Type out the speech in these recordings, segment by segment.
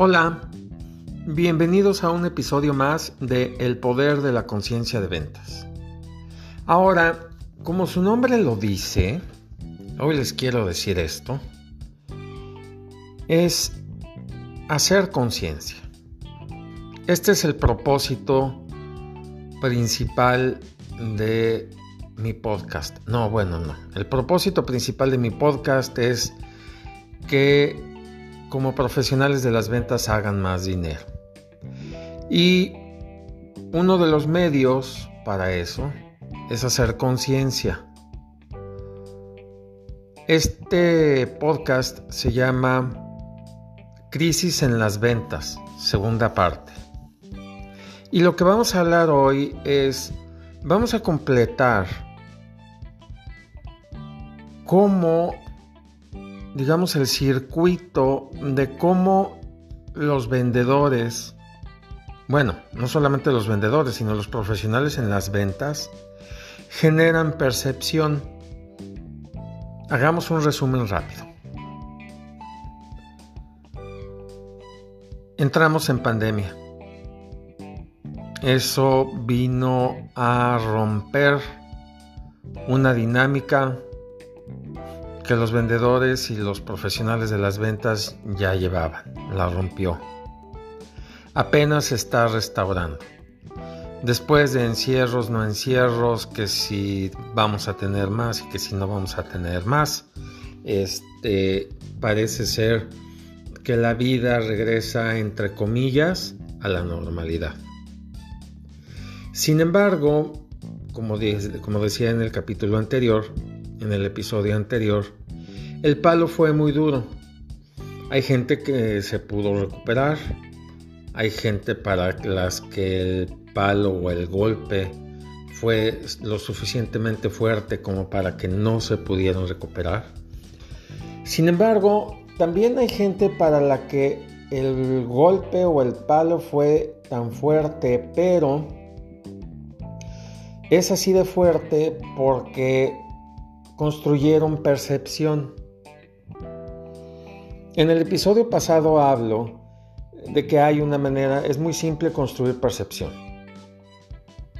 Hola, bienvenidos a un episodio más de El Poder de la Conciencia de Ventas. Ahora, como su nombre lo dice, hoy les quiero decir esto, es hacer conciencia. Este es el propósito principal de mi podcast. No, bueno, no. El propósito principal de mi podcast es que como profesionales de las ventas hagan más dinero. Y uno de los medios para eso es hacer conciencia. Este podcast se llama Crisis en las ventas, segunda parte. Y lo que vamos a hablar hoy es, vamos a completar cómo digamos, el circuito de cómo los vendedores, bueno, no solamente los vendedores, sino los profesionales en las ventas, generan percepción. Hagamos un resumen rápido. Entramos en pandemia. Eso vino a romper una dinámica que los vendedores y los profesionales de las ventas ya llevaban. La rompió. Apenas está restaurando. Después de encierros, no encierros, que si vamos a tener más y que si no vamos a tener más, este, parece ser que la vida regresa, entre comillas, a la normalidad. Sin embargo, como decía en el capítulo anterior, en el episodio anterior, el palo fue muy duro. Hay gente que se pudo recuperar, hay gente para las que el palo o el golpe fue lo suficientemente fuerte como para que no se pudieran recuperar. Sin embargo, también hay gente para la que el golpe o el palo fue tan fuerte, pero es así de fuerte porque construyeron percepción. En el episodio pasado hablo de que hay una manera, es muy simple construir percepción.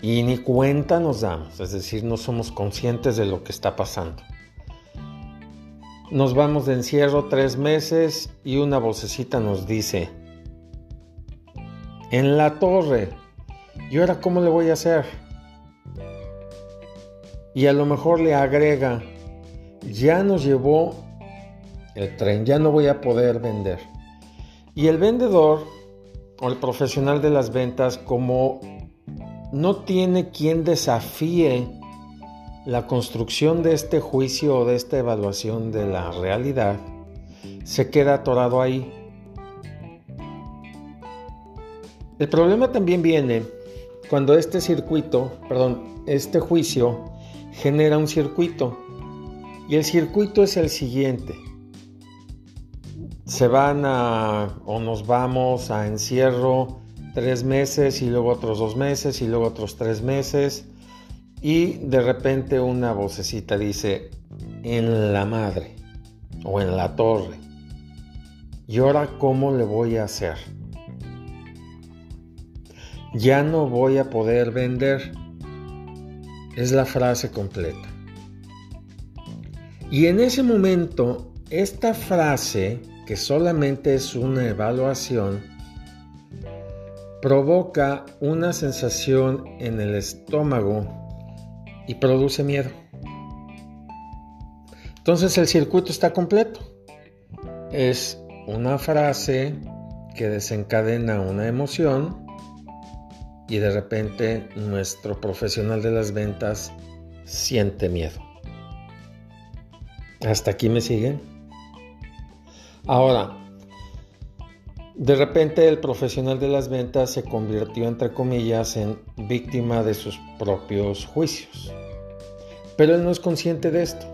Y ni cuenta nos damos, es decir, no somos conscientes de lo que está pasando. Nos vamos de encierro tres meses y una vocecita nos dice, en la torre, ¿y ahora cómo le voy a hacer? Y a lo mejor le agrega, ya nos llevó el tren, ya no voy a poder vender. Y el vendedor o el profesional de las ventas, como no tiene quien desafíe la construcción de este juicio o de esta evaluación de la realidad, se queda atorado ahí. El problema también viene cuando este circuito, perdón, este juicio genera un circuito. Y el circuito es el siguiente. Se van a, o nos vamos a encierro tres meses y luego otros dos meses y luego otros tres meses. Y de repente una vocecita dice, en la madre o en la torre. ¿Y ahora cómo le voy a hacer? Ya no voy a poder vender es la frase completa. Y en ese momento, esta frase, que solamente es una evaluación, provoca una sensación en el estómago y produce miedo. Entonces el circuito está completo. Es una frase que desencadena una emoción y de repente nuestro profesional de las ventas siente miedo. ¿Hasta aquí me siguen? Ahora, de repente el profesional de las ventas se convirtió, entre comillas, en víctima de sus propios juicios. Pero él no es consciente de esto.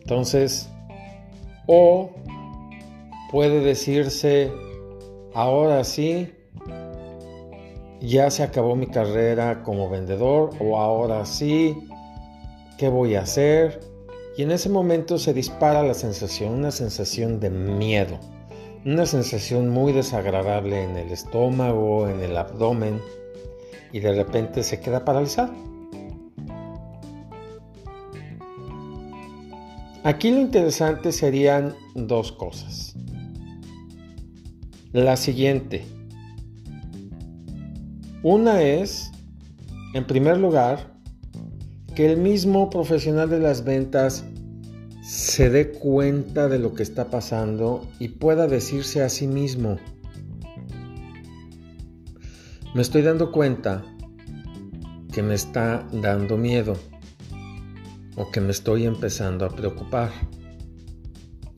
Entonces, o puede decirse, ahora sí, ya se acabó mi carrera como vendedor o ahora sí, ¿qué voy a hacer? Y en ese momento se dispara la sensación, una sensación de miedo, una sensación muy desagradable en el estómago, en el abdomen y de repente se queda paralizado. Aquí lo interesante serían dos cosas. La siguiente. Una es, en primer lugar, que el mismo profesional de las ventas se dé cuenta de lo que está pasando y pueda decirse a sí mismo, me estoy dando cuenta que me está dando miedo o que me estoy empezando a preocupar.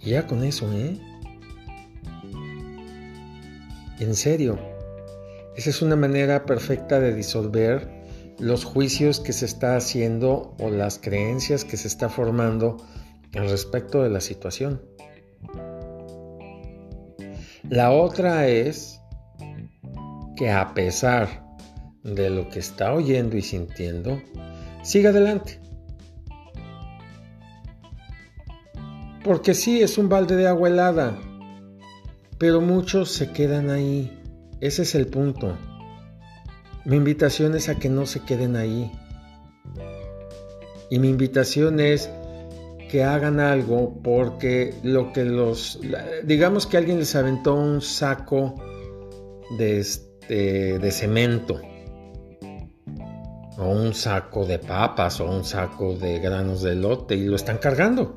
Y ya con eso, ¿eh? En serio, esa es una manera perfecta de disolver los juicios que se está haciendo o las creencias que se está formando al respecto de la situación. La otra es que a pesar de lo que está oyendo y sintiendo, siga adelante. Porque sí, es un balde de agua helada, pero muchos se quedan ahí. Ese es el punto. Mi invitación es a que no se queden ahí. Y mi invitación es que hagan algo porque lo que los... Digamos que alguien les aventó un saco de, este, de cemento o un saco de papas o un saco de granos de lote y lo están cargando.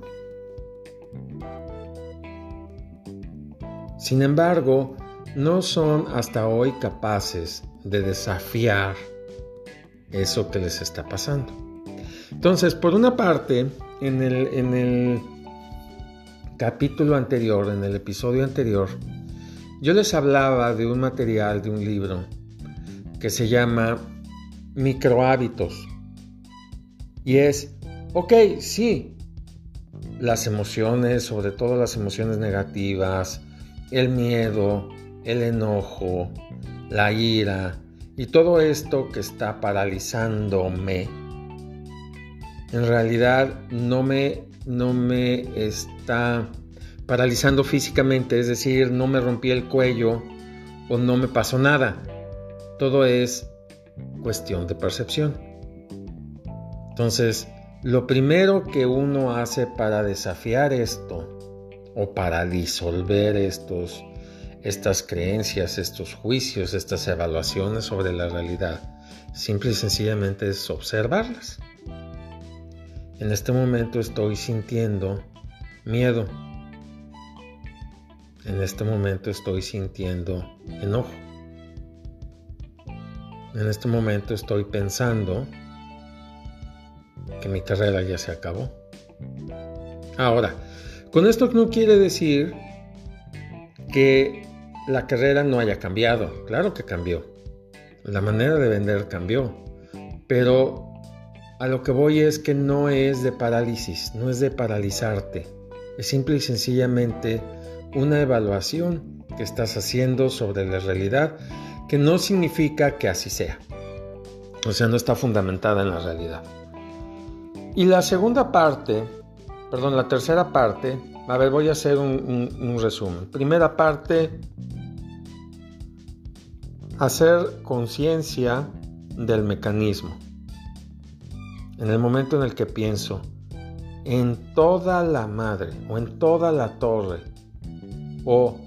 Sin embargo, no son hasta hoy capaces de desafiar eso que les está pasando. Entonces, por una parte, en el, capítulo anterior, en el episodio anterior, yo les hablaba de un material, de un libro, que se llama Microhábitos. Y es, ok, sí, las emociones, sobre todo las emociones negativas, el miedo, el enojo, la ira y todo esto que está paralizándome, en realidad no me, no me está paralizando físicamente, es decir, no me rompí el cuello o no me pasó nada. Todo es cuestión de percepción. Entonces, lo primero que uno hace para desafiar esto o para disolver estos, estas creencias, estos juicios, estas evaluaciones sobre la realidad. Simple y sencillamente es observarlas. En este momento estoy sintiendo miedo. En este momento estoy sintiendo enojo. En este momento estoy pensando que mi carrera ya se acabó. Ahora, con esto no quiere decir que la carrera no haya cambiado. Claro que cambió. La manera de vender cambió. Pero a lo que voy es que no es de parálisis, no es de paralizarte. Es simple y sencillamente una evaluación que estás haciendo sobre la realidad que no significa que así sea. O sea, no está fundamentada en la realidad. Y la segunda parte perdón, la tercera parte, a ver, voy a hacer un, resumen. Primera parte, hacer conciencia del mecanismo. En el momento en el que pienso en toda la madre o en toda la torre, o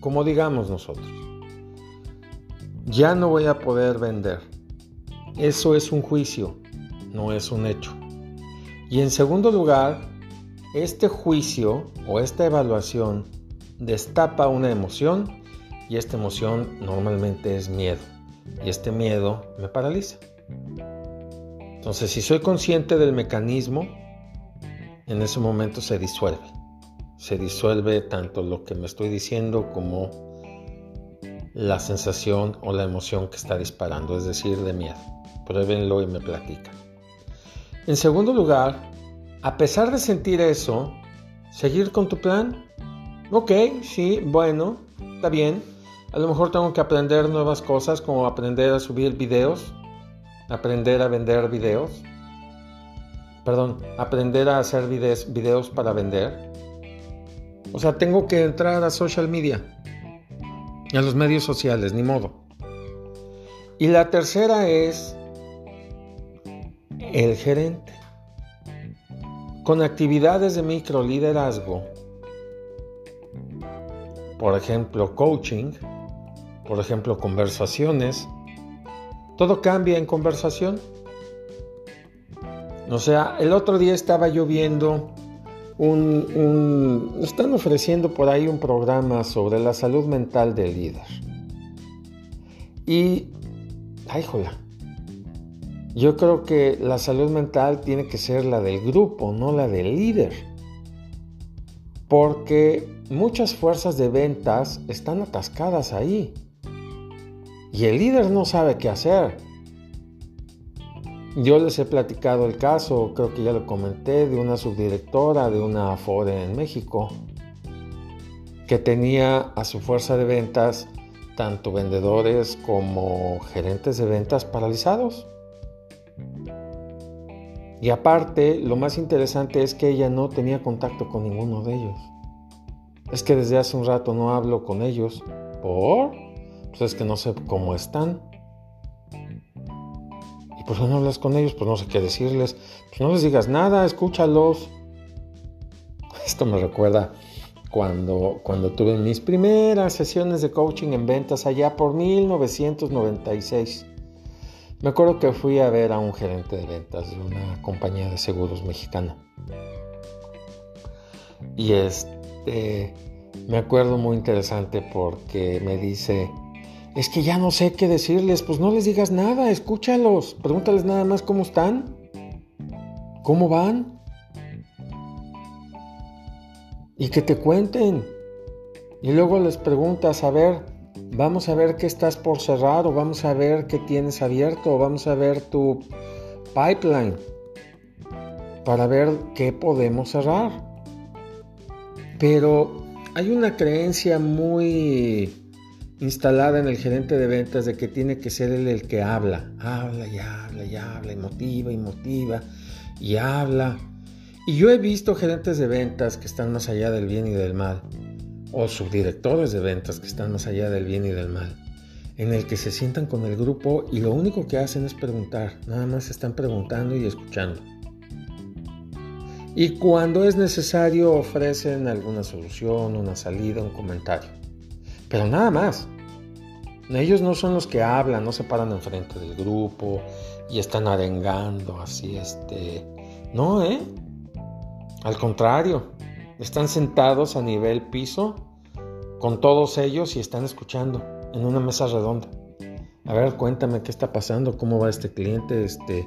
como digamos nosotros, ya no voy a poder vender. Eso es un juicio, no es un hecho. Y en segundo lugar, este juicio o esta evaluación destapa una emoción y esta emoción normalmente es miedo y este miedo me paraliza. Entonces si soy consciente del mecanismo, en ese momento se disuelve. Se disuelve tanto lo que me estoy diciendo como la sensación o la emoción que está disparando, es decir, de miedo. Pruébenlo y me platican. En segundo lugar, a pesar de sentir eso, seguir con tu plan. Ok, sí, bueno, está bien. A lo mejor tengo que aprender nuevas cosas como aprender a subir videos, aprender a vender videos, perdón, aprender a hacer videos, para vender. O sea, tengo que entrar a social media, a los medios sociales, ni modo. Y la tercera es el gerente. Con actividades de microliderazgo, por ejemplo, coaching, por ejemplo, conversaciones, todo cambia en conversación. O sea, el otro día estaba yo viendo un, están ofreciendo por ahí un programa sobre la salud mental del líder. Y, ay, jola, yo creo que la salud mental tiene que ser la del grupo, no la del líder. Porque muchas fuerzas de ventas están atascadas ahí. Y el líder no sabe qué hacer. Yo les he platicado el caso, creo que ya lo comenté, de una subdirectora de una Afore en México que tenía a su fuerza de ventas tanto vendedores como gerentes de ventas paralizados. Y aparte, lo más interesante es que ella no tenía contacto con ninguno de ellos. Es que desde hace un rato no hablo con ellos. ¿Por? Pues es que no sé cómo están. ¿Por qué no hablas con ellos? Pues no sé qué decirles. Pues no les digas nada, escúchalos. Esto me recuerda cuando, cuando tuve mis primeras sesiones de coaching en ventas allá por 1996. Me acuerdo que fui a ver a un gerente de ventas de una compañía de seguros mexicana. Y este, me acuerdo muy interesante porque me dice, es que ya no sé qué decirles, pues no les digas nada, escúchalos, pregúntales nada más cómo están, cómo van. Y que te cuenten. Y luego les preguntas, a ver, vamos a ver qué estás por cerrar o vamos a ver qué tienes abierto o vamos a ver tu pipeline para ver qué podemos cerrar. Pero hay una creencia muy instalada en el gerente de ventas de que tiene que ser él el que habla, habla y habla y habla y motiva y motiva y habla. Y yo he visto gerentes de ventas que están más allá del bien y del mal, o subdirectores de ventas que están más allá del bien y del mal, en el que se sientan con el grupo y lo único que hacen es preguntar, nada más están preguntando y escuchando. Y cuando es necesario ofrecen alguna solución, una salida, un comentario. Pero nada más. Ellos no son los que hablan, no se paran enfrente del grupo y están arengando así, este. No, ¿eh? Al contrario, están sentados a nivel piso con todos ellos y están escuchando en una mesa redonda. A ver, cuéntame qué está pasando, cómo va este cliente, este.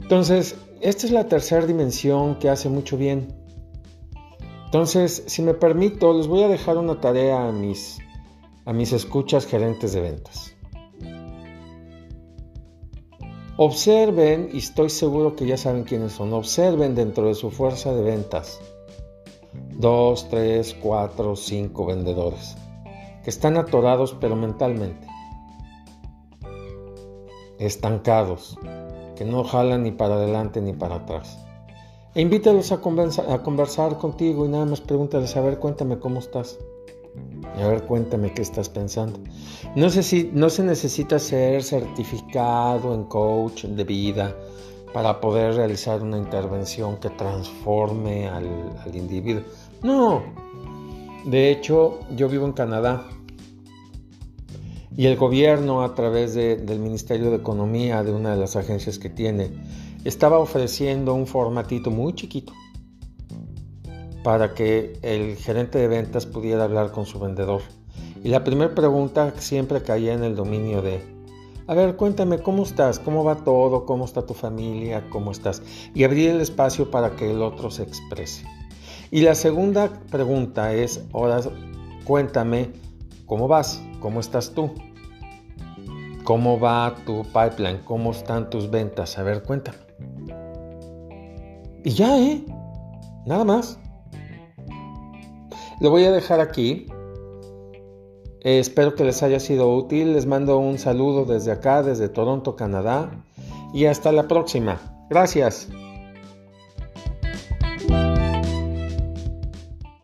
Entonces, esta es la tercera dimensión que hace mucho bien. Entonces, si me permito, les voy a dejar una tarea a mis, a mis escuchas gerentes de ventas. Observen, y estoy seguro que ya saben quiénes son, observen dentro de su fuerza de ventas dos, tres, cuatro, cinco vendedores que están atorados pero mentalmente, estancados, que no jalan ni para adelante ni para atrás. E invítalos a, conversar contigo y nada más pregúntales, a ver, cuéntame cómo estás. A ver, cuéntame qué estás pensando. No sé si no se necesita ser certificado en coach de vida para poder realizar una intervención que transforme al, individuo. No. De hecho, yo vivo en Canadá y el gobierno a través del Ministerio de Economía, de una de las agencias que tiene, estaba ofreciendo un formatito muy chiquito para que el gerente de ventas pudiera hablar con su vendedor. Y la primera pregunta siempre caía en el dominio de, a ver, cuéntame cómo estás, cómo va todo, cómo está tu familia, cómo estás. Y abrir el espacio para que el otro se exprese. Y la segunda pregunta es, ahora cuéntame cómo vas, cómo estás tú, cómo va tu pipeline, cómo están tus ventas. A ver, cuéntame. Y ya, ¿eh? Nada más. Lo voy a dejar aquí. Eh, espero que les haya sido útil. Les mando un saludo desde acá, desde Toronto, Canadá. Y hasta la próxima. Gracias.